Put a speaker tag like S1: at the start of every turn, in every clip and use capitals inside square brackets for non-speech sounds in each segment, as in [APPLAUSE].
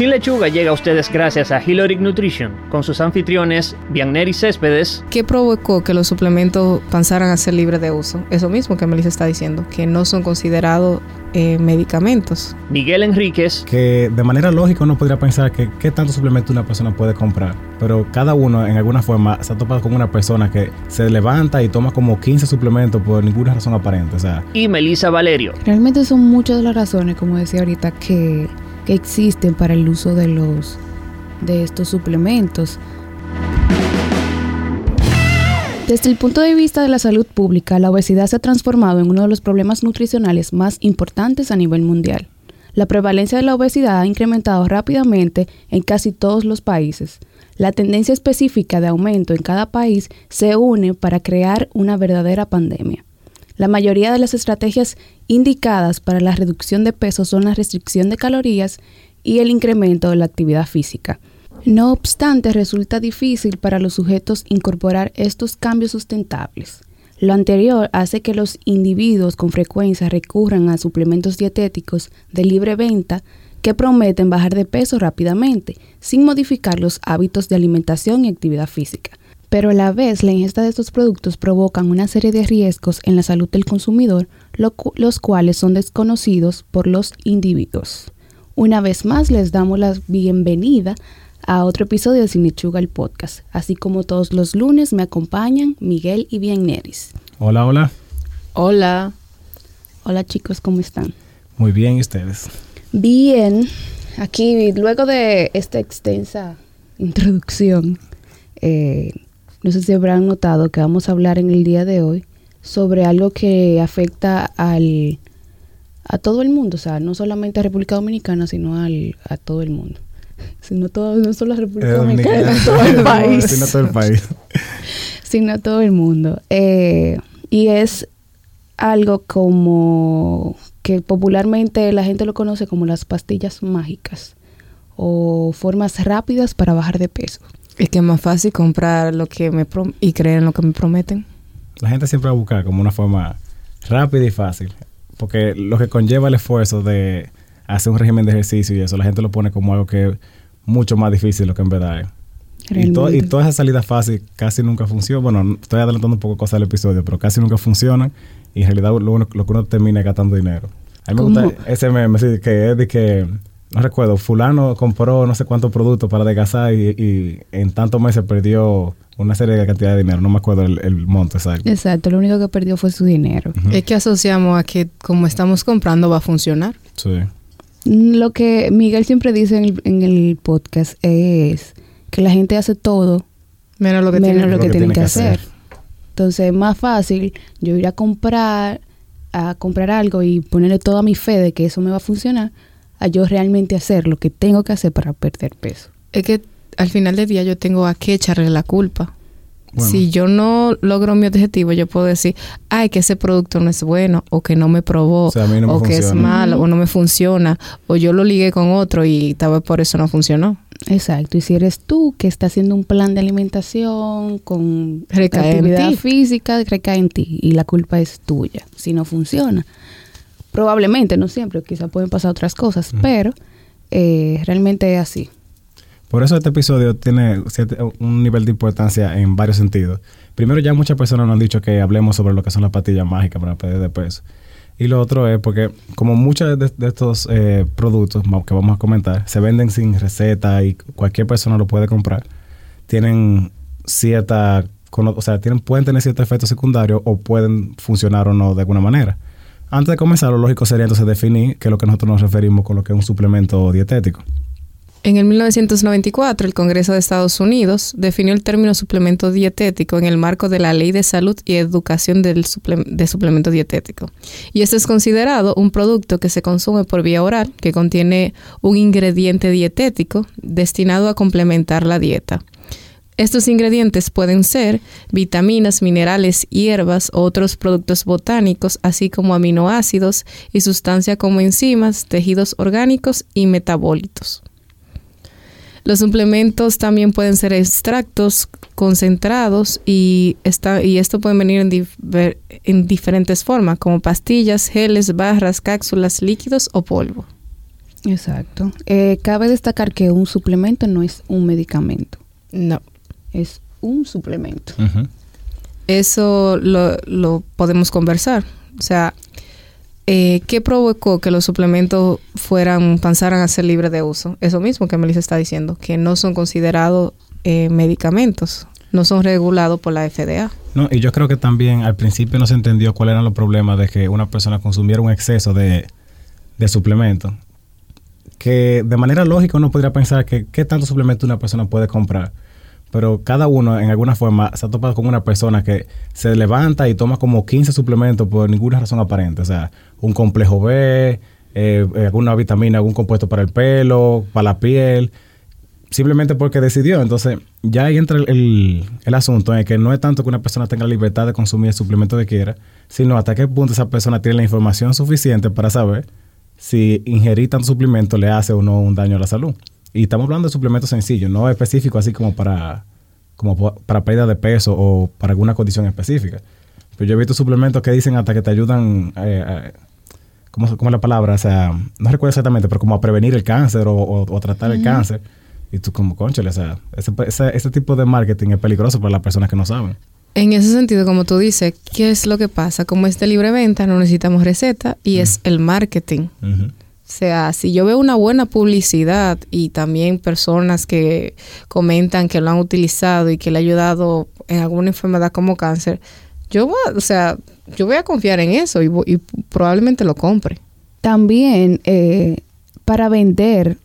S1: Sin Lechuga llega a ustedes gracias a Hiloric Nutrition, con sus anfitriones Bianner y Céspedes.
S2: ¿Qué provocó que los suplementos pasaran a ser libres de uso? Eso mismo que Melissa está diciendo, que no son considerados eh, medicamentos.
S1: Miguel Enríquez.
S3: Que de manera lógica uno podría pensar que qué tanto suplemento una persona puede comprar, pero cada uno en alguna forma se ha topado con una persona que se levanta y toma como 15 suplementos por ninguna razón aparente. O sea.
S1: Y Melissa Valerio.
S4: Realmente son muchas de las razones, como decía ahorita, que existen para el uso de los de estos suplementos. Desde el punto de vista de la salud pública, la obesidad se ha transformado en uno de los problemas nutricionales más importantes a nivel mundial. La prevalencia de la obesidad ha incrementado rápidamente en casi todos los países. La tendencia específica de aumento en cada país se une para crear una verdadera pandemia. La mayoría de las estrategias indicadas para la reducción de peso son la restricción de calorías y el incremento de la actividad física. No obstante, resulta difícil para los sujetos incorporar estos cambios sustentables. Lo anterior hace que los individuos con frecuencia recurran a suplementos dietéticos de libre venta que prometen bajar de peso rápidamente, sin modificar los hábitos de alimentación y actividad física pero a la vez la ingesta de estos productos provocan una serie de riesgos en la salud del consumidor, los cuales son desconocidos por los individuos. Una vez más les damos la bienvenida a otro episodio de Cinechuga el podcast. Así como todos los lunes me acompañan Miguel y Neris.
S3: Hola, hola.
S4: Hola. Hola chicos, ¿cómo están?
S3: Muy bien, ¿y ustedes?
S4: Bien. Aquí, luego de esta extensa introducción, eh, no sé si habrán notado que vamos a hablar en el día de hoy sobre algo que afecta al, a todo el mundo, o sea, no solamente a República Dominicana, sino al, a todo el mundo. [LAUGHS] Sino todo, no solo a República Dominicana, sino todo el país.
S3: sino todo el país. [LAUGHS]
S4: sino todo el mundo. Eh, y es algo como que popularmente la gente lo conoce como las pastillas mágicas o formas rápidas para bajar de peso.
S2: Es que es más fácil comprar lo que me y creer en lo que me prometen.
S3: La gente siempre va a buscar como una forma rápida y fácil. Porque lo que conlleva el esfuerzo de hacer un régimen de ejercicio y eso, la gente lo pone como algo que es mucho más difícil de lo que en verdad es. Y, y, toda esa salida fácil casi nunca funciona. Bueno, estoy adelantando un poco cosas del episodio, pero casi nunca funcionan. Y en realidad lo, lo que uno termina es gastando dinero. A mí me gusta ese meme, que es de que no recuerdo, fulano compró no sé cuántos productos para adelgazar y, y, en tantos meses perdió una serie de cantidad de dinero. No me acuerdo el, monto exacto.
S4: Exacto, lo único que perdió fue su dinero.
S2: Es que asociamos a que como estamos comprando va a funcionar.
S3: Sí.
S4: Lo que Miguel siempre dice en el, podcast es que la gente hace todo
S2: menos lo que,
S4: tiene, lo que, tienen que, hacer. Entonces es más fácil yo ir a comprar a comprar algo y ponerle toda mi fe de que eso me va a funcionar a yo realmente hacer lo que tengo que hacer para perder peso.
S2: Es que al final del día yo tengo a qué echarle la culpa. Si yo no logro mi objetivo, yo puedo decir, ay, que ese producto no es bueno, o que no me probó, o, que es malo, o no me funciona, o yo lo ligué con otro y tal vez por eso no funcionó.
S4: Exacto, y si eres tú que está haciendo un plan de alimentación con actividad física, recae en ti y la culpa es tuya si no funciona. Probablemente, no siempre, quizá pueden pasar otras cosas, pero eh, realmente es así.
S3: Por eso este episodio tiene un nivel de importancia en varios sentidos. Primero, ya muchas personas nos han dicho que hablemos sobre lo que son las pastillas mágicas para perder de peso. Y lo otro es porque como muchos de, estos eh, productos que vamos a comentar se venden sin receta y cualquier persona lo puede comprar, tienen cierta, o sea, tienen, pueden tener cierto efecto secundario o pueden funcionar o no de alguna manera. Antes de comenzar, lo lógico sería entonces definir qué es lo que nosotros nos referimos con lo que es un suplemento dietético.
S2: En el 1994, el Congreso de Estados Unidos definió el término suplemento dietético en el marco de la Ley de Salud y Educación del de Suplemento Dietético. Y este es considerado un producto que se consume por vía oral, que contiene un ingrediente dietético destinado a complementar la dieta. Estos ingredientes pueden ser vitaminas, minerales, hierbas o otros productos botánicos, así como aminoácidos y sustancias como enzimas, tejidos orgánicos y metabolitos. Los suplementos también pueden ser extractos concentrados y, y esto puede venir en, en diferentes formas, como pastillas, geles, barras, cápsulas, líquidos o polvo.
S4: Exacto. Eh, cabe destacar que un suplemento no es un medicamento,
S2: No.
S4: Es un suplemento.
S2: Eso lo, lo podemos conversar. O sea, eh, ¿qué provocó que los suplementos fueran, pasaran a ser libres de uso? Eso mismo que Melissa está diciendo, que no son considerados eh, medicamentos, no son regulados por la FDA.
S3: No, y yo creo que también al principio no se entendió cuáles eran los problemas de que una persona consumiera un exceso de, de suplementos. Que de manera lógica uno podría pensar que qué tanto suplemento una persona puede comprar. Pero cada uno en alguna forma se ha topado con una persona que se levanta y toma como 15 suplementos por ninguna razón aparente. O sea, un complejo B, eh, eh, alguna vitamina, algún compuesto para el pelo, para la piel simplemente porque decidió. Entonces, ya ahí entra el, el- asunto en que no es tanto que una persona tenga la libertad de consumir el suplemento que quiera, sino hasta qué punto esa persona tiene la información suficiente para saber si ingerir tanto suplemento le hace o no un daño a la salud. Y estamos hablando de suplementos sencillos, no específicos así como para, como pa- para pérdida de peso o para alguna condición específica. Pero yo he visto suplementos que dicen hasta que te ayudan, eh, a- ¿cómo, cómo es la palabra? O sea, no recuerdo exactamente, pero como a prevenir el cáncer o, o- o tratar el cáncer. Y tú como, conchale, o sea, ese, ese, ese tipo de marketing es peligroso para las personas que no saben.
S2: En ese sentido, como tú dices, ¿qué es lo que pasa? Como es de libre venta, no necesitamos receta y es el marketing. O sea, si yo veo una buena publicidad y también personas que comentan que lo han utilizado y que le ha ayudado en alguna enfermedad como cáncer, yo voy, o sea, yo voy a confiar en eso y, probablemente lo compre.
S4: También eh, para vender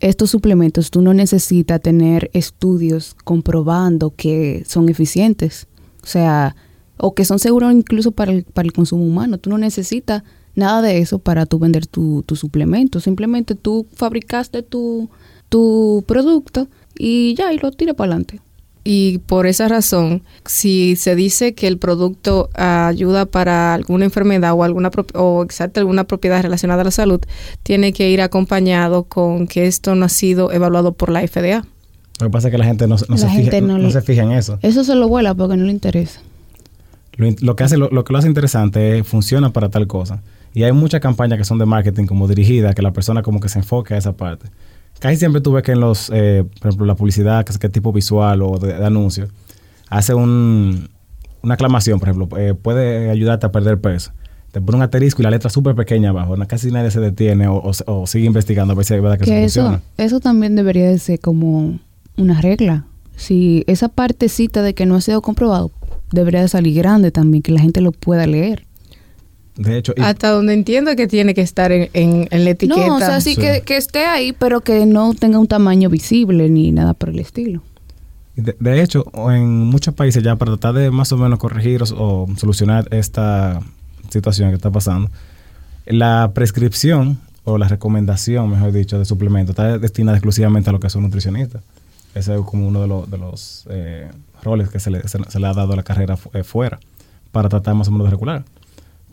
S4: estos suplementos tú no necesitas tener estudios comprobando que son eficientes. O sea, o que son seguros incluso para el, para el consumo humano. Tú no necesitas nada de eso para tú vender tu, tu suplemento. Simplemente tú fabricaste tu, tu producto y ya, y lo tiras para adelante.
S2: Y por esa razón, si se dice que el producto ayuda para alguna enfermedad o alguna prop- o exacto alguna propiedad relacionada a la salud, tiene que ir acompañado con que esto no ha sido evaluado por la FDA.
S3: Lo que pasa es que la gente no, no
S4: La
S3: se,
S4: gente
S3: fija,
S4: no
S3: no,
S4: le-
S3: se fija en eso.
S4: Eso se lo vuela porque no le interesa.
S3: Lo, in- lo que hace, lo, lo que lo hace interesante es funciona para tal cosa. Y hay muchas campañas que son de marketing como dirigidas, que la persona como que se enfoque a esa parte. Casi siempre tú ves que en los, eh, por ejemplo, la publicidad, que es que tipo visual o de, de anuncio, hace un, una aclamación, por ejemplo, eh, puede ayudarte a perder peso. Te pone un asterisco y la letra súper pequeña abajo. Casi nadie se detiene o, o- o sigue investigando a ver si es verdad que, eso, funciona.
S4: eso también debería de ser como una regla. Si esa partecita de que no ha sido comprobado debería de salir grande también, que la gente lo pueda leer.
S3: De hecho, y-
S2: Hasta donde entiendo que tiene que estar en, en- en la etiqueta.
S4: No, o sea, sí,
S3: Sí.
S4: Que, que esté ahí, pero que no tenga un tamaño visible ni nada por el estilo.
S3: De, de hecho, o en muchos países ya para tratar de más o menos corregir o, o solucionar esta situación que está pasando, la prescripción o la recomendación, mejor dicho, de suplementos está destinada exclusivamente a lo que son nutricionistas. Ese es como uno de, los- de los eh, roles que se le, se- se le ha dado a la carrera fu- eh, fuera para tratar más o menos de regular.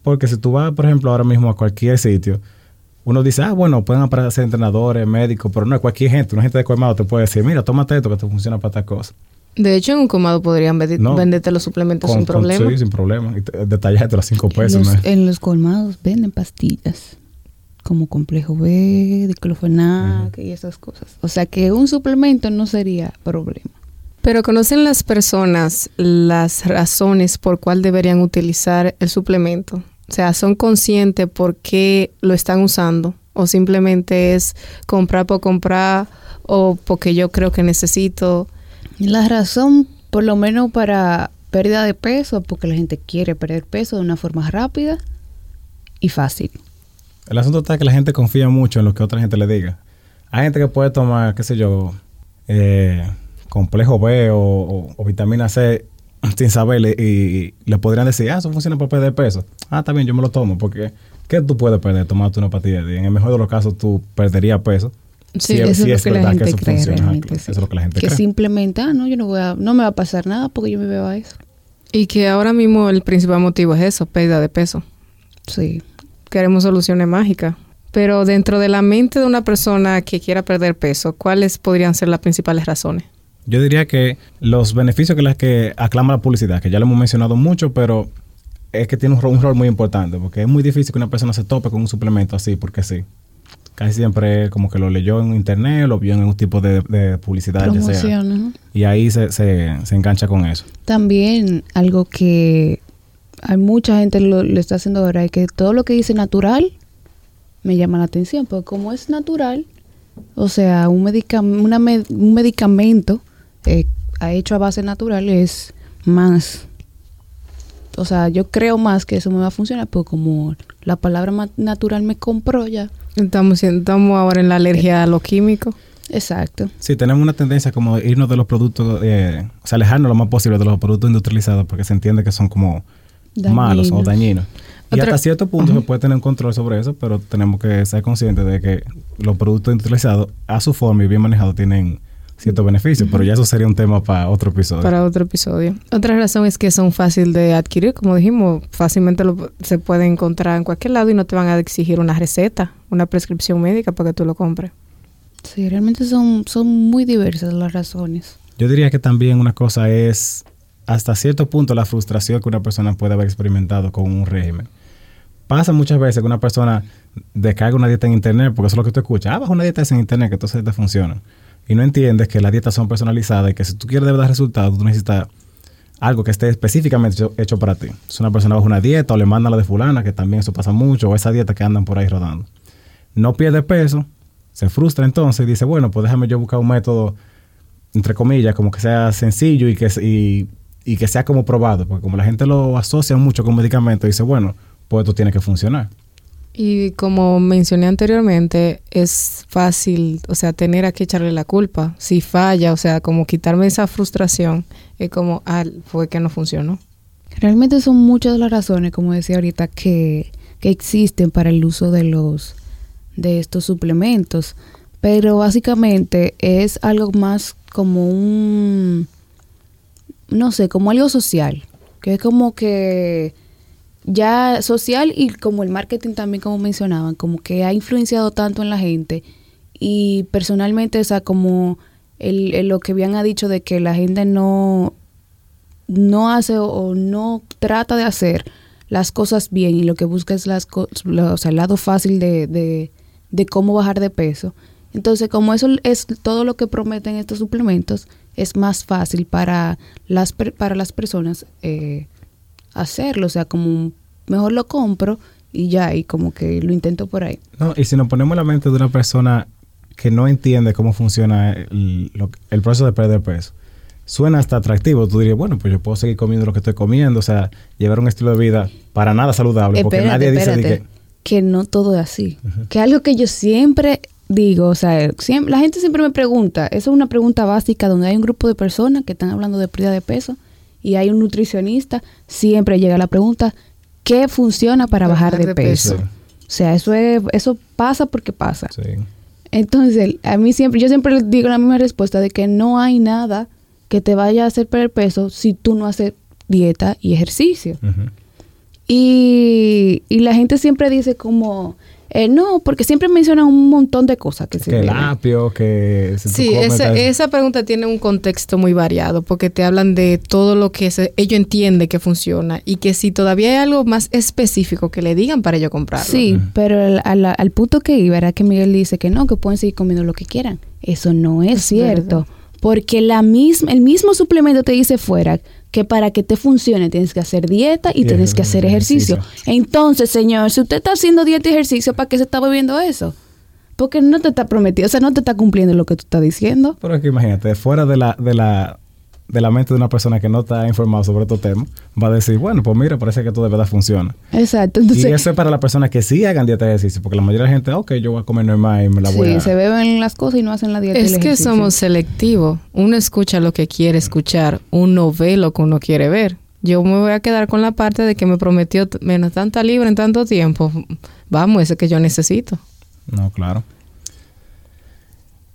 S3: Porque si tú vas, por ejemplo, ahora mismo a cualquier sitio, uno dice, ah, bueno, pueden aparecer entrenadores, médicos, pero no es cualquier gente. Una gente de colmado te puede decir, mira, tómate esto que te funciona para tal cosa.
S2: De hecho, en un comado podrían vende-
S3: No.
S2: venderte los suplementos
S3: Con-
S2: sin
S3: con-
S2: problema.
S3: sí, sin problema. Detallarte los cinco
S4: En
S3: pesos.
S4: los, en los colmados venden pastillas como complejo B, diclofenac y esas cosas. O sea que un suplemento no sería problema.
S2: Pero ¿conocen las personas las razones por cuál deberían utilizar el suplemento? O sea, ¿son conscientes por qué lo están usando? ¿O simplemente es comprar por comprar o porque yo creo que necesito?
S4: La razón, por lo menos para pérdida de peso, porque la gente quiere perder peso de una forma rápida y fácil.
S3: El asunto está que la gente confía mucho en lo que otra gente le diga. Hay gente que puede tomar, qué sé yo, eh, complejo B o, o- o vitamina C sin saberle y, le podrían decir, ah, eso funciona para perder peso. Ah, está bien, yo me lo tomo porque ¿qué tú puedes perder tomándote una pastilla de día? En el mejor de los casos tú perderías peso.
S2: Sí,
S3: Si-
S4: eso
S3: si
S4: es lo que la
S3: verdad
S4: gente
S3: eso
S4: cree
S3: funciona.
S4: sí.
S3: Eso es lo que la gente
S4: que
S3: cree.
S4: simplemente, ah, no, yo no voy a, no me va a pasar nada porque yo me veo a eso.
S2: Y que ahora mismo el principal motivo es eso, pérdida de peso.
S4: Sí.
S2: Queremos soluciones mágicas. Pero dentro de la mente de una persona que quiera perder peso, ¿cuáles podrían ser las principales razones?
S3: Yo diría que los beneficios que las que aclama la publicidad, que ya lo hemos mencionado mucho, pero es que tiene un rol, un rol muy importante, porque es muy difícil que una persona se tope con un suplemento así, porque sí. casi siempre como que lo leyó en internet, lo vio en un tipo de, de publicidad, ya sea. Y ahí se, se, se engancha con eso.
S4: También algo que hay mucha gente lo, lo está haciendo ahora es que todo lo que dice natural me llama la atención, porque como es natural, o sea, un, medica- una me- un medicamento eh, ha hecho a base natural es más, o sea, yo creo más que eso me va a funcionar, porque como la palabra natural me compró ya.
S2: Estamos, estamos ahora en la alergia a los químicos.
S4: Exacto.
S3: Sí, tenemos una tendencia como de irnos de los productos, eh, o sea, alejarnos lo más posible de los productos industrializados porque se entiende que son como malos o
S4: Dañinos.
S3: Y
S2: Otra-
S3: hasta cierto punto se puede tener un control sobre eso, pero tenemos que ser conscientes de que los productos industrializados, a su forma y bien manejados, tienen ciertos beneficios, pero ya eso sería un tema para otro episodio.
S2: para otro episodio. Otra razón es que son fácil de adquirir, como dijimos, fácilmente lo- se puede encontrar en cualquier lado y no te van a exigir una receta, una prescripción médica para que tú lo compres.
S4: Sí, realmente son, son muy diversas las razones.
S3: Yo diría que también una cosa es hasta cierto punto la frustración que una persona puede haber experimentado con un régimen. Pasa muchas veces que una persona descarga una dieta en internet, porque eso es lo que tú escuchas. Ah, baja una dieta en internet, que entonces te funciona. Y no entiendes que las dietas son personalizadas y que si tú quieres de verdad resultados, tú necesitas algo que esté específicamente hecho, para ti. Si una persona baja una dieta o le manda la de fulana, que también eso pasa mucho, o esa dieta que andan por ahí rodando. No pierde peso, se frustra entonces y dice, bueno, pues déjame yo buscar un método entre comillas, como que sea sencillo y que, y, y que sea como probado, porque como la gente lo asocia mucho con medicamentos, dice, bueno, pues esto tiene que funcionar.
S2: Y como mencioné anteriormente, es fácil, o sea, tener a que echarle la culpa. Si falla, o sea, como quitarme esa frustración, es como, ah, fue que no funcionó.
S4: Realmente son muchas las razones, como decía ahorita, que, que existen para el uso de los de estos suplementos. Pero básicamente es algo más como un no sé, como algo social. Que es como que ya social y como el marketing también, como mencionaban, como que ha influenciado tanto en la gente. Y personalmente, o sea, como el, lo que bien ha dicho de que la gente no, no hace o, no trata de hacer las cosas bien y lo que busca es las o sea, el lado fácil de, de, de cómo bajar de peso. Entonces, como eso es todo lo que prometen estos suplementos, es más fácil para las, para las personas eh, hacerlo. O sea, como un- mejor lo compro y ya, y como que lo intento por ahí.
S3: No, y si nos ponemos en la mente de una persona que no entiende cómo funciona el, lo- el proceso de perder peso, suena hasta atractivo. Tú dirías, bueno, pues yo puedo seguir comiendo lo que estoy comiendo, o sea, llevar un estilo de vida para nada saludable, porque
S4: Espérate,
S3: nadie dice
S4: espérate,
S3: que...
S4: que no todo es así. Que algo que yo siempre digo, o sea, siempre, la gente siempre me pregunta, eso es una pregunta básica donde hay un grupo de personas que están hablando de pérdida de peso y hay un nutricionista, siempre llega la pregunta, ¿qué funciona para bajar, de, peso? O sea, eso es, eso pasa porque pasa.
S3: Sí.
S4: Entonces, a mí siempre, yo siempre les digo la misma respuesta de que no hay nada que te vaya a hacer perder peso si tú no haces dieta y ejercicio. Y, y la gente siempre dice como, eh, no, porque siempre mencionan un montón de cosas que se
S3: Que el apio, que
S2: Sí, esa, esa pregunta tiene un contexto muy variado porque te hablan de todo lo que se, ellos entienden que funciona y que si todavía hay algo más específico que le digan para yo comprarlo.
S4: Sí, pero al, al- al punto que iba era que Miguel dice que no, que pueden seguir comiendo lo que quieran. Eso no es,
S2: Es
S4: cierto.
S2: verdad.
S4: Porque la misma, el mismo suplemento te dice fuera que para que te funcione tienes que hacer dieta y
S3: Y
S4: tienes que hacer ejercicio.
S3: ejercicio.
S4: Entonces, señor, si usted está haciendo dieta y ejercicio, ¿para qué se está bebiendo eso? Porque no te está prometiendo, o sea, no te está cumpliendo lo que tú estás diciendo.
S3: Pero es que imagínate, fuera de la, de la, de la mente de una persona que no está informada sobre estos temas, va a decir, bueno, pues mira, parece que esto de verdad funciona.
S4: Exacto. Entonces,
S3: y eso es para las personas que sí hagan dieta de ejercicio, porque la mayoría de la gente, ok, yo voy a comer normal y me la voy
S4: sí,
S3: a...
S4: se beben las cosas y no hacen la dieta. y
S2: Es
S4: el
S2: que
S4: ejercicio.
S2: somos selectivos. Uno escucha lo que quiere escuchar, uno ve lo que uno quiere ver. Yo me voy a quedar con la parte de que me prometió menos tanta libra en tanto tiempo. Vamos, ese que yo necesito.
S3: No, claro.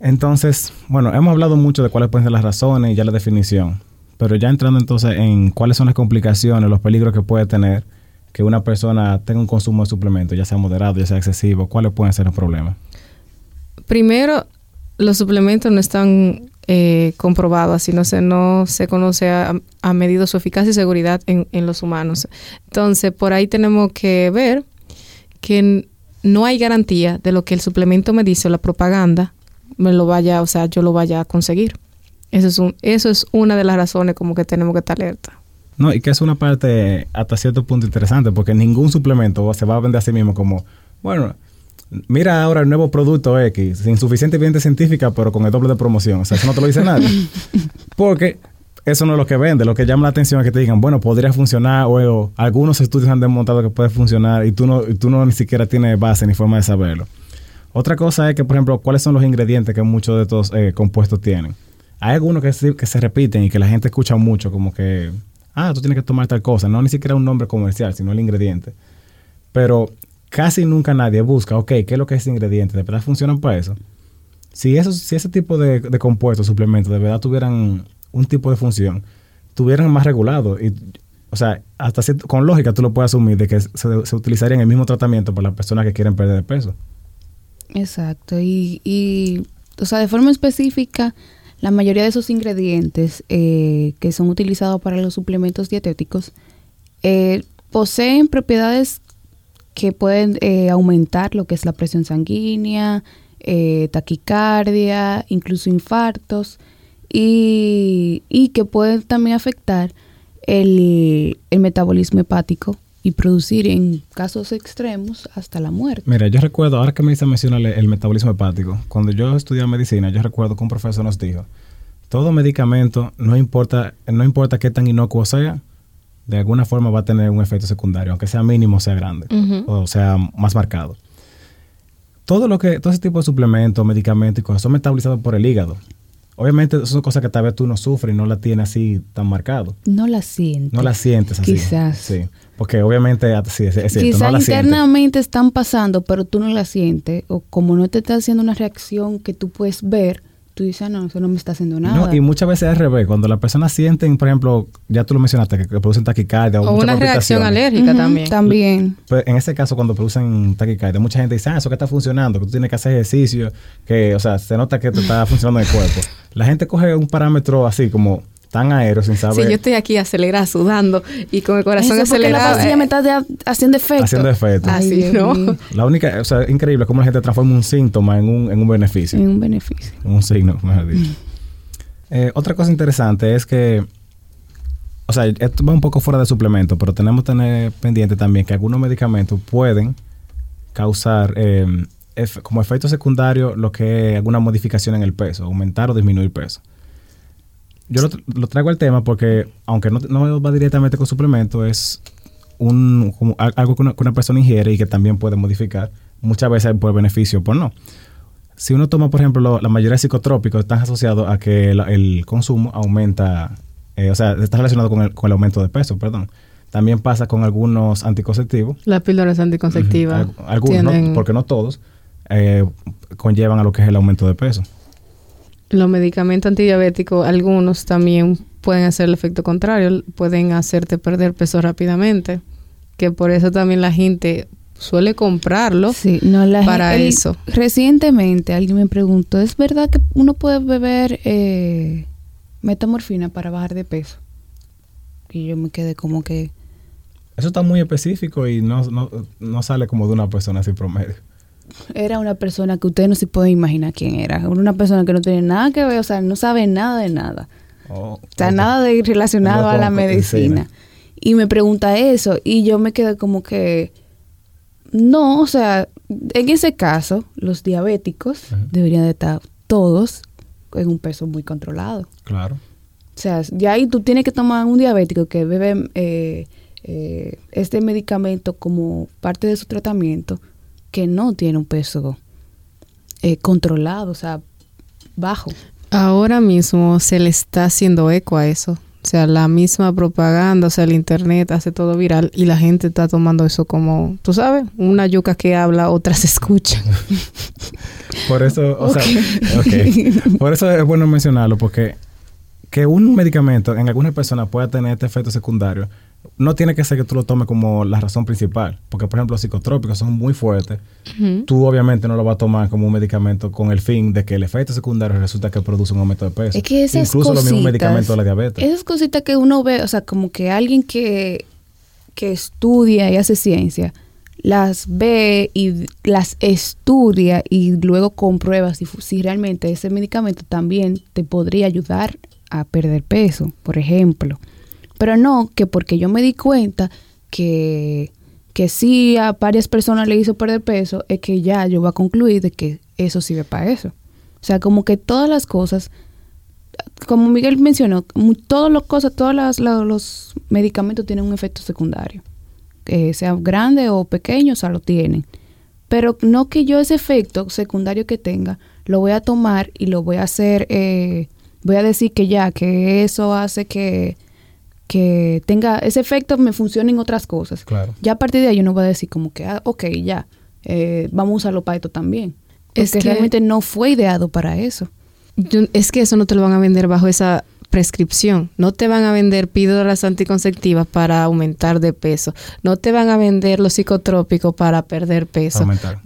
S3: Entonces, bueno, hemos hablado mucho de cuáles pueden ser las razones y ya la definición, pero ya entrando entonces en cuáles son las complicaciones, los peligros que puede tener que una persona tenga un consumo de suplementos, ya sea moderado, ya sea excesivo, cuáles pueden ser los problemas.
S2: Primero, los suplementos no están eh, comprobados, así no se, no se conoce a, a medido su eficacia y seguridad en, en los humanos. Entonces, por ahí tenemos que ver que no hay garantía de lo que el suplemento me dice o la propaganda me lo vaya, o sea, yo lo vaya a conseguir. Eso es, un, eso es una de las razones como que tenemos que estar alerta.
S3: No, y que es una parte hasta cierto punto interesante, porque ningún suplemento se va a vender a sí mismo como, bueno, mira ahora el nuevo producto X, sin suficiente evidencia científica, pero con el doble de promoción. O sea, eso no te lo dice nadie. [LAUGHS] Porque eso no es lo que vende. Lo que llama la atención es que te digan, bueno, podría funcionar, o, algunos estudios han demostrado que puede funcionar y tú no, y tú no ni siquiera tienes base ni forma de saberlo. Otra cosa es que, por ejemplo, cuáles son los ingredientes que muchos de estos eh, compuestos tienen. Hay algunos que, se repiten y que la gente escucha mucho, como que ah, tú tienes que tomar tal cosa, no ni siquiera un nombre comercial, sino el ingrediente. Pero casi nunca nadie busca, ok, ¿qué es lo que es ese ingrediente? ¿De verdad funcionan para eso? Si, eso, si ese tipo de, compuestos, suplementos, de verdad tuvieran un tipo de función, tuvieran más regulado, y, o sea, hasta con lógica tú lo puedes asumir de que se, se utilizaría el mismo tratamiento para las personas que quieren perder peso.
S4: Exacto, y, y, o sea, de forma específica, la mayoría de esos ingredientes eh, que son utilizados para los suplementos dietéticos eh, poseen propiedades que pueden eh, aumentar lo que es la presión sanguínea, taquicardia, incluso infartos, y, que pueden también afectar el, el metabolismo hepático y producir en casos extremos hasta la muerte.
S3: Mira, yo recuerdo, ahora que me dice mencionar el metabolismo hepático, cuando yo estudiaba medicina, yo recuerdo que un profesor nos dijo, todo medicamento, no importa, no importa qué tan inocuo sea, de alguna forma va a tener un efecto secundario, aunque sea mínimo o sea grande, o sea más marcado. Todo lo que, todo ese tipo de suplementos, medicamentos y cosas son metabolizados por el hígado. Obviamente, son cosas que tal vez tú no sufres y no la tienes así tan marcado.
S4: No la sientes.
S3: No la sientes así.
S4: Quizás.
S3: Sí. Porque obviamente, ah, sí, es, cierto,
S4: Quizás internamente están pasando, pero tú no la sientes. O como no te está haciendo una reacción que tú puedes ver, tú dices, ah, no, eso no me está haciendo nada.
S3: No, y muchas veces es al revés. Cuando las personas sienten, por ejemplo, ya tú lo mencionaste, que, producen taquicardia
S2: o, una reacción alérgica también.
S4: También.
S3: Pues en ese caso, cuando producen taquicardia, mucha gente dice, ah, eso que está funcionando, que tú tienes que hacer ejercicio, que, o sea, se nota que te está funcionando en el cuerpo. [LAUGHS] La gente coge un parámetro así como tan aéreo sin saber.
S2: Sí, yo estoy aquí acelerada, sudando y con el corazón Eso acelerado.
S4: La pastilla me está haciendo efecto.
S3: Haciendo efecto.
S2: Así, ¿no?
S3: La única, o sea, es increíble cómo la gente transforma un síntoma en un, en un beneficio.
S4: En un beneficio.
S3: En un signo, mejor dicho. [LAUGHS] Eh, otra cosa interesante es que, o sea, esto va un poco fuera de suplemento, pero tenemos que tener pendiente también que algunos medicamentos pueden causar eh, como efecto secundario lo que es alguna modificación en el peso, aumentar o disminuir peso. Yo lo, traigo al tema porque, aunque no, no va directamente con suplemento, es un, algo que una, persona ingiere y que también puede modificar, muchas veces por beneficio o por no. Si uno toma, por ejemplo, la mayoría de psicotrópicos están asociados a que el, consumo aumenta, eh, o sea, está relacionado con el, con el aumento de peso, perdón. También pasa con algunos anticonceptivos.
S2: Las píldoras anticonceptivas.
S3: algunos, porque no todos, eh, conllevan a lo que es el aumento de peso.
S2: Los medicamentos antidiabéticos, algunos también pueden hacer el efecto contrario, pueden hacerte perder peso rápidamente, que por eso también la gente suele comprarlo
S4: sí, no, la
S2: para eso.
S4: Recientemente alguien me preguntó, ¿es verdad que uno puede beber eh, metamorfina para bajar de peso? Y yo me quedé como que...
S3: Eso está muy específico y no, no, no sale como de una persona así promedio
S4: era una persona que usted no se puede imaginar quién era. Una persona que no tiene nada que ver, o sea, no sabe nada de nada. Oh, o sea, nada de relacionado a la medicina. Y me pregunta eso y yo me quedé como que, no, o sea, en ese caso, los diabéticos deberían de estar todos en un peso muy controlado.
S3: Claro.
S4: O sea, ya ahí tú tienes que tomar un diabético que bebe eh, eh, este medicamento como parte de su tratamiento que no tiene un peso eh, controlado, o sea, bajo.
S2: Ahora mismo se le está haciendo eco a eso. O sea, la misma propaganda, o sea, el internet hace todo viral y la gente está tomando eso como, tú sabes, una yuca que habla, otra se escucha. [LAUGHS]
S3: Por eso, o sea, Por eso es bueno mencionarlo, porque que un medicamento en algunas personas pueda tener este efecto secundario no tiene que ser que tú lo tomes como la razón principal, porque por ejemplo los psicotrópicos son muy fuertes. Tú obviamente no lo vas a tomar como un medicamento con el fin de que el efecto secundario resulta que produce un aumento de peso.
S4: Es que esas
S3: Incluso los mismos medicamentos de la diabetes.
S4: Esas cositas que uno ve, o sea, como que alguien que, que estudia y hace ciencia, las ve y las estudia y luego comprueba si, si realmente ese medicamento también te podría ayudar a perder peso, por ejemplo. Pero no que porque yo me di cuenta que, que sí a varias personas le hizo perder peso, es que ya yo voy a concluir de que eso sirve para eso. O sea, como que todas las cosas, como Miguel mencionó, todas las cosas, todos los medicamentos tienen un efecto secundario. Eh, sea grande o pequeño, o sea, lo tienen. Pero no que yo ese efecto secundario que tenga, lo voy a tomar y lo voy a hacer, eh, voy a decir que ya, que eso hace que, que tenga ese efecto, me funcione en otras cosas.
S3: Claro.
S4: Ya a partir de ahí yo no voy a decir como que, ah, ok, ya, eh, vamos a usarlo para esto también. es que realmente no fue ideado para eso.
S2: es que eso no te lo van a vender bajo esa prescripción. No te van a vender píldoras anticonceptivas para aumentar de peso. No te van a vender los psicotrópicos para perder peso.
S3: Aumentar.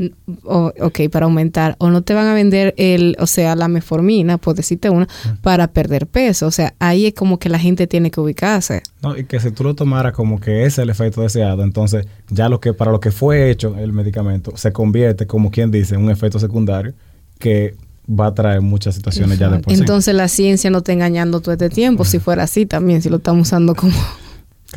S2: O, ok, para aumentar. O no te van a vender el, o sea, la meformina, por decirte una, para perder peso. O sea, ahí es como que la gente tiene que ubicarse.
S3: No, y que si tú lo tomaras como que ese es el efecto deseado, entonces ya lo que para lo que fue hecho el medicamento se convierte, como quien dice, en un efecto secundario que va a traer muchas situaciones ya después.
S2: Entonces la ciencia no está engañando todo este tiempo, si fuera así también, si lo estamos usando como...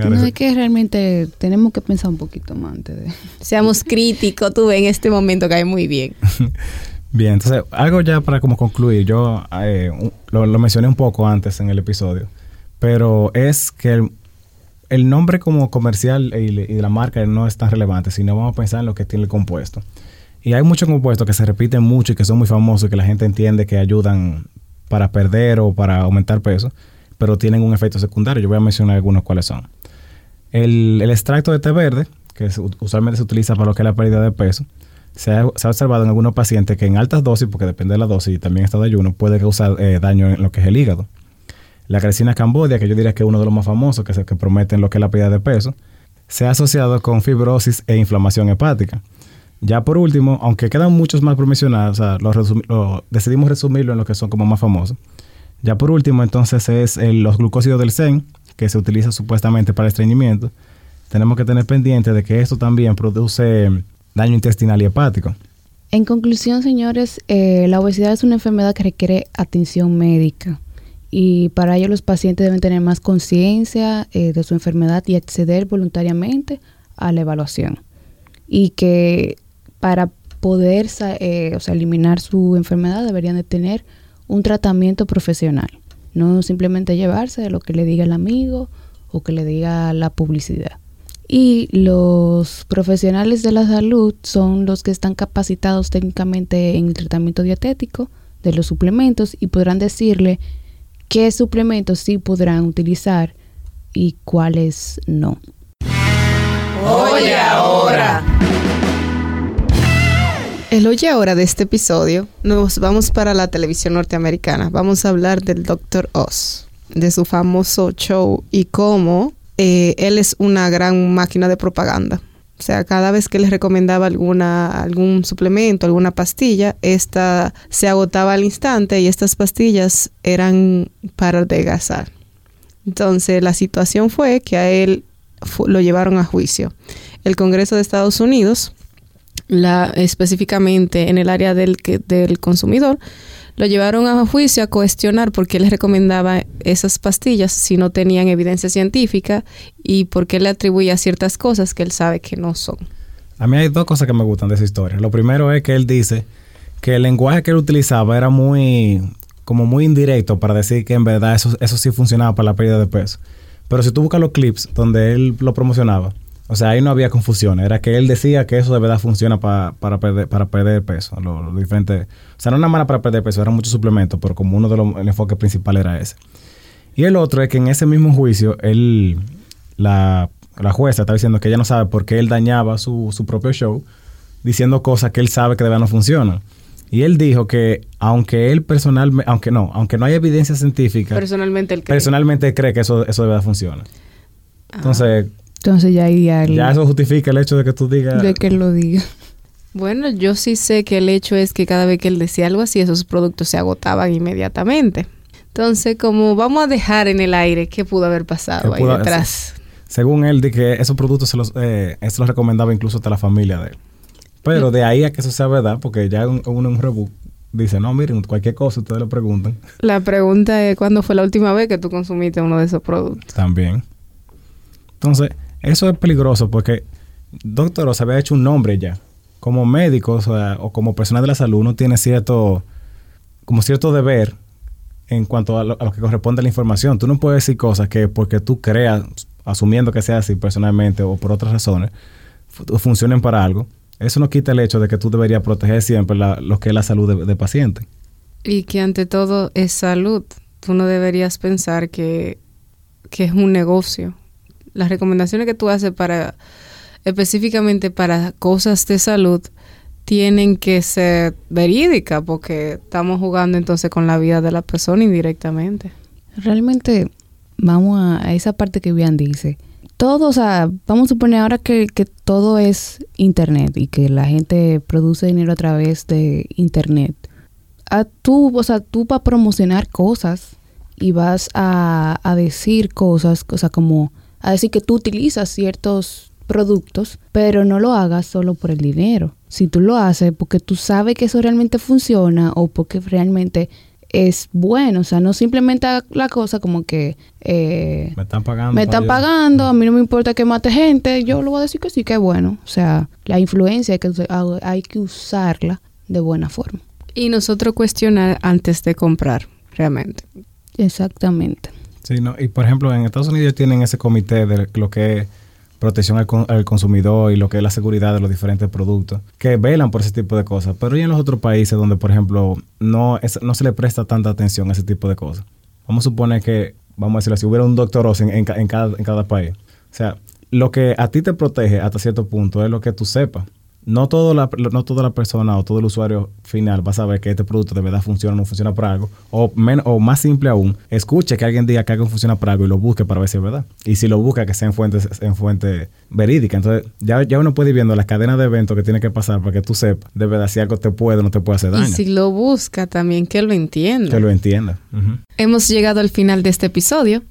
S4: no es que realmente tenemos que pensar un poquito más antes de...
S2: Seamos críticos, tú ves, en este momento cae muy bien. [LAUGHS]
S3: bien, entonces algo ya para como concluir, yo eh, lo, mencioné un poco antes en el episodio, pero es que el, nombre como comercial y, y la marca no es tan relevante, sino vamos a pensar en lo que tiene el compuesto. Y hay muchos compuestos que se repiten mucho y que son muy famosos y que la gente entiende que ayudan para perder o para aumentar peso, pero tienen un efecto secundario. Yo voy a mencionar algunos cuáles son. El, extracto de té verde, que usualmente se utiliza para lo que es la pérdida de peso, se ha, observado en algunos pacientes que en altas dosis, porque depende de la dosis y también está de ayuno, puede causar eh, daño en lo que es el hígado. La cresina cambodia, que yo diría que es uno de los más famosos, que es el que prometen lo que es la pérdida de peso, se ha asociado con fibrosis e inflamación hepática. Ya por último, aunque quedan muchos más promocionados, decidimos resumirlo en lo que son como más famosos. Ya por último, entonces es los glucósidos del SEN, que se utiliza supuestamente para el estreñimiento. Tenemos que tener pendiente de que esto también produce daño intestinal y hepático.
S4: En conclusión, señores, eh, la obesidad es una enfermedad que requiere atención médica y para ello los pacientes deben tener más conciencia eh, de su enfermedad y acceder voluntariamente a la evaluación. Y que para poder eh, o sea, eliminar su enfermedad deberían de tener un tratamiento profesional, no simplemente llevarse de lo que le diga el amigo o que le diga la publicidad. Y los profesionales de la salud son los que están capacitados técnicamente en el tratamiento dietético de los suplementos y podrán decirle qué suplementos sí podrán utilizar y cuáles no.
S2: Oye ahora. El hoy ahora de este episodio nos vamos para la televisión norteamericana. Vamos a hablar del Dr. Oz, de su famoso show y cómo eh, él es una gran máquina de propaganda. O sea, cada vez que les recomendaba alguna, algún suplemento, alguna pastilla, esta se agotaba al instante y estas pastillas eran para adelgazar. Entonces la situación fue que a él lo llevaron a juicio. El Congreso de Estados Unidos la, específicamente en el área del, del consumidor, lo llevaron a juicio a cuestionar por qué les recomendaba esas pastillas si no tenían evidencia científica y por qué le atribuía ciertas cosas que él sabe que no son.
S3: A mí hay dos cosas que me gustan de esa historia. Lo primero es que él dice que el lenguaje que él utilizaba era muy como muy indirecto para decir que en verdad eso, eso sí funcionaba para la pérdida de peso. Pero si tú buscas los clips donde él lo promocionaba, o sea, ahí no había confusión. Era que él decía que eso de verdad funciona para, perder, para perder peso. Lo, diferente. O sea, no una mala para perder peso, eran muchos suplementos, pero como uno de los enfoques principales era ese. Y el otro es que en ese mismo juicio, él, la, jueza está diciendo que ella no sabe por qué él dañaba su, su propio show, diciendo cosas que él sabe que de verdad no funcionan. Y él dijo que aunque él personalmente, aunque no, aunque no hay evidencia científica,
S2: personalmente él
S3: cree, personalmente cree que eso, eso de verdad funciona. Entonces,
S4: entonces ya Ya
S3: eso justifica el hecho de que tú digas...
S4: De que él lo diga.
S2: Bueno, yo sí sé que el hecho es que cada vez que él decía algo así, esos productos se agotaban inmediatamente. Entonces, como vamos a dejar en el aire qué pudo haber pasado ahí detrás.
S3: según él, de que esos productos se los, eh, eso los recomendaba incluso hasta la familia de él. Pero de ahí a que eso sea verdad, porque ya uno en un reboot dice, no, miren, cualquier cosa ustedes le preguntan.
S2: La pregunta es, ¿cuándo fue la última vez que tú consumiste uno de esos productos?
S3: También. Entonces, eso es peligroso porque Doctor se había hecho un nombre ya. Como médico o, sea, o como persona de la salud, uno tiene cierto, como cierto deber en cuanto a lo, a lo, que corresponde a la información. Tú no puedes decir cosas que porque tú creas, asumiendo que sea así personalmente o por otras razones, funcionen para algo. Eso no quita el hecho de que tú deberías proteger siempre la, lo que es la salud de, de paciente.
S2: Y que ante todo es salud. Tú no deberías pensar que, que es un negocio. Las recomendaciones que tú haces para específicamente para cosas de salud tienen que ser verídicas porque estamos jugando entonces con la vida de la persona indirectamente.
S4: Realmente vamos a, esa parte que bien dice. Todo, o sea, vamos a suponer ahora que, que, todo es internet y que la gente produce dinero a través de internet. A tú, o sea, tú vas a promocionar cosas y vas a, a decir cosas, o sea, como a decir que tú utilizas ciertos productos, pero no lo hagas solo por el dinero. Si tú lo haces porque tú sabes que eso realmente funciona o porque realmente es bueno, o sea, no simplemente la cosa como que eh,
S3: me están pagando.
S4: Me están pagando, a mí no me importa que mate gente, yo lo voy a decir que sí, que es bueno. O sea, la influencia hay que, hay que usarla de buena forma.
S2: Y nosotros cuestionar antes de comprar, realmente.
S4: Exactamente.
S3: Sí, no, y por ejemplo, en Estados Unidos tienen ese comité de lo que es protección al, al, consumidor y lo que es la seguridad de los diferentes productos, que velan por ese tipo de cosas. Pero y en los otros países donde, por ejemplo, no, no se le presta tanta atención a ese tipo de cosas. Vamos a suponer que, vamos a decirlo así, hubiera un doctor en, en, en, cada, en cada país. O sea, lo que a ti te protege hasta cierto punto es lo que tú sepas. No, todo la, no toda la persona o todo el usuario final va a saber que este producto de verdad funciona o no funciona para algo. O, men, o más simple aún, escuche que alguien diga que algo funciona para algo y lo busque para ver si es verdad. Y si lo busca, que sea en fuente, en fuente verídica. Entonces, ya, ya uno puede ir viendo las cadenas de eventos que tiene que pasar para que tú sepas de verdad si algo te puede o no te puede hacer daño.
S2: Y si lo busca también, que lo entienda.
S3: Que lo entienda. Uh -huh.
S2: Hemos llegado al final de este episodio.